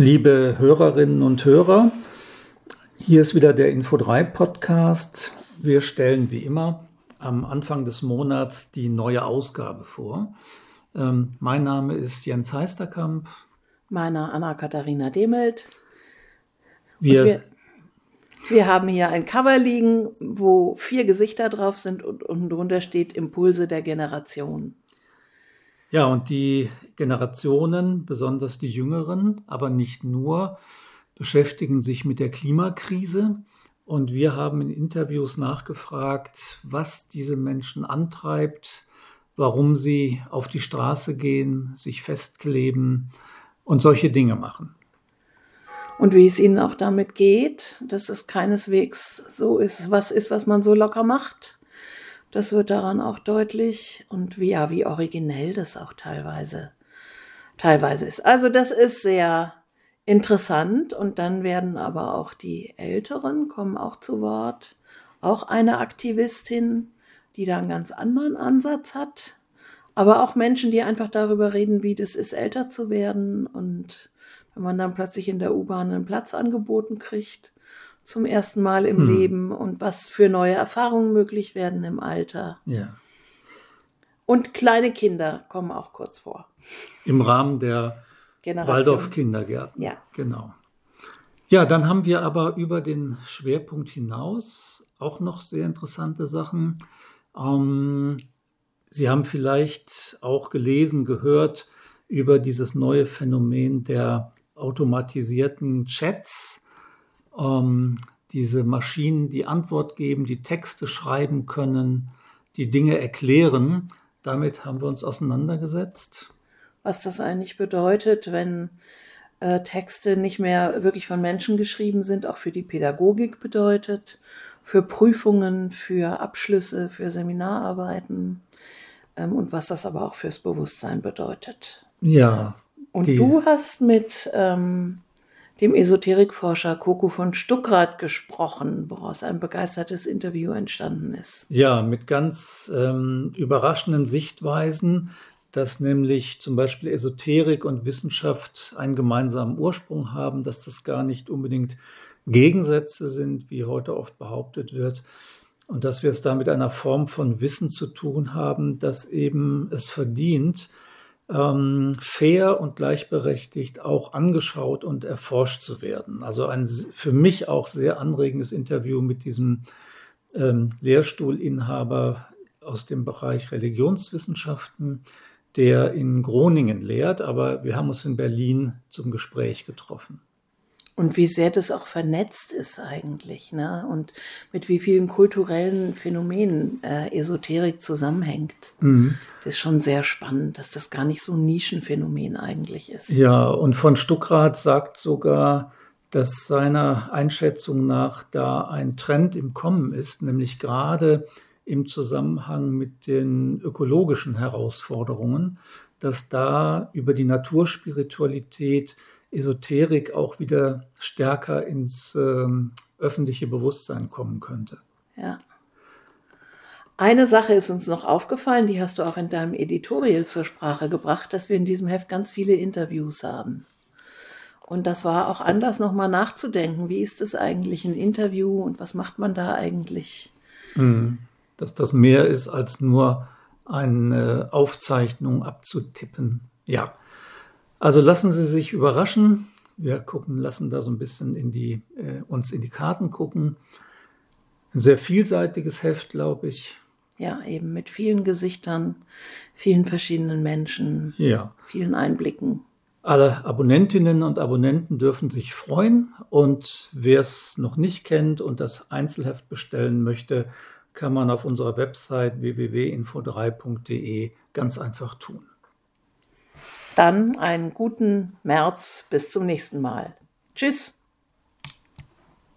Liebe Hörerinnen und Hörer, hier ist wieder der Info3 Podcast. Wir stellen wie immer am Anfang des Monats die neue Ausgabe vor. Ähm, mein Name ist Jens Heisterkamp. Meiner Anna-Katharina Demelt. Wir, wir, wir, haben hier ein Cover liegen, wo vier Gesichter drauf sind und unten drunter steht Impulse der Generation. Ja, und die Generationen, besonders die Jüngeren, aber nicht nur, beschäftigen sich mit der Klimakrise. Und wir haben in Interviews nachgefragt, was diese Menschen antreibt, warum sie auf die Straße gehen, sich festkleben und solche Dinge machen. Und wie es ihnen auch damit geht, dass es keineswegs so ist, was ist, was man so locker macht, das wird daran auch deutlich und wie, ja, wie originell das auch teilweise, teilweise ist. Also das ist sehr interessant und dann werden aber auch die Älteren kommen auch zu Wort. Auch eine Aktivistin, die da einen ganz anderen Ansatz hat. Aber auch Menschen, die einfach darüber reden, wie das ist, älter zu werden und wenn man dann plötzlich in der U-Bahn einen Platz angeboten kriegt zum ersten Mal im hm. Leben und was für neue Erfahrungen möglich werden im Alter. Ja. Und kleine Kinder kommen auch kurz vor. Im Rahmen der Waldorf-Kindergärten. Ja. Genau. Ja, dann haben wir aber über den Schwerpunkt hinaus auch noch sehr interessante Sachen. Ähm, Sie haben vielleicht auch gelesen, gehört über dieses neue Phänomen der automatisierten Chats ähm, diese Maschinen, die Antwort geben, die Texte schreiben können, die Dinge erklären. Damit haben wir uns auseinandergesetzt. Was das eigentlich bedeutet, wenn äh, Texte nicht mehr wirklich von Menschen geschrieben sind, auch für die Pädagogik bedeutet, für Prüfungen, für Abschlüsse, für Seminararbeiten ähm, und was das aber auch fürs Bewusstsein bedeutet. Ja. Und du hast mit ähm, dem Esoterikforscher Coco von Stuckrad gesprochen, woraus ein begeistertes Interview entstanden ist. Ja, mit ganz ähm, überraschenden Sichtweisen, dass nämlich zum Beispiel Esoterik und Wissenschaft einen gemeinsamen Ursprung haben, dass das gar nicht unbedingt Gegensätze sind, wie heute oft behauptet wird, und dass wir es da mit einer Form von Wissen zu tun haben, das eben es verdient, ähm, fair und gleichberechtigt auch angeschaut und erforscht zu werden. Also ein für mich auch sehr anregendes Interview mit diesem ähm, Lehrstuhlinhaber aus dem Bereich Religionswissenschaften, der in Groningen lehrt, aber wir haben uns in Berlin zum Gespräch getroffen. Und wie sehr das auch vernetzt ist eigentlich, ne? Und mit wie vielen kulturellen Phänomenen äh, Esoterik zusammenhängt. Mhm. Das ist schon sehr spannend, dass das gar nicht so ein Nischenphänomen eigentlich ist. Ja, und von Stuckrad sagt sogar, dass seiner Einschätzung nach da ein Trend im Kommen ist, nämlich gerade im Zusammenhang mit den ökologischen Herausforderungen, dass da über die Naturspiritualität Esoterik auch wieder stärker ins ähm, öffentliche Bewusstsein kommen könnte. Ja. Eine Sache ist uns noch aufgefallen, die hast du auch in deinem Editorial zur Sprache gebracht, dass wir in diesem Heft ganz viele Interviews haben. Und das war auch anders, nochmal nachzudenken. Wie ist es eigentlich ein Interview und was macht man da eigentlich? Mhm. Dass das mehr ist als nur eine Aufzeichnung abzutippen. Ja, also lassen Sie sich überraschen. Wir gucken, lassen da so ein bisschen in die, äh, uns in die Karten gucken. Ein sehr vielseitiges Heft, glaube ich. Ja, eben mit vielen Gesichtern, vielen verschiedenen Menschen, ja. vielen Einblicken. Alle Abonnentinnen und Abonnenten dürfen sich freuen und wer es noch nicht kennt und das Einzelheft bestellen möchte, kann man auf unserer Website www.info3.de ganz einfach tun. Dann einen guten März. Bis zum nächsten Mal. Tschüss.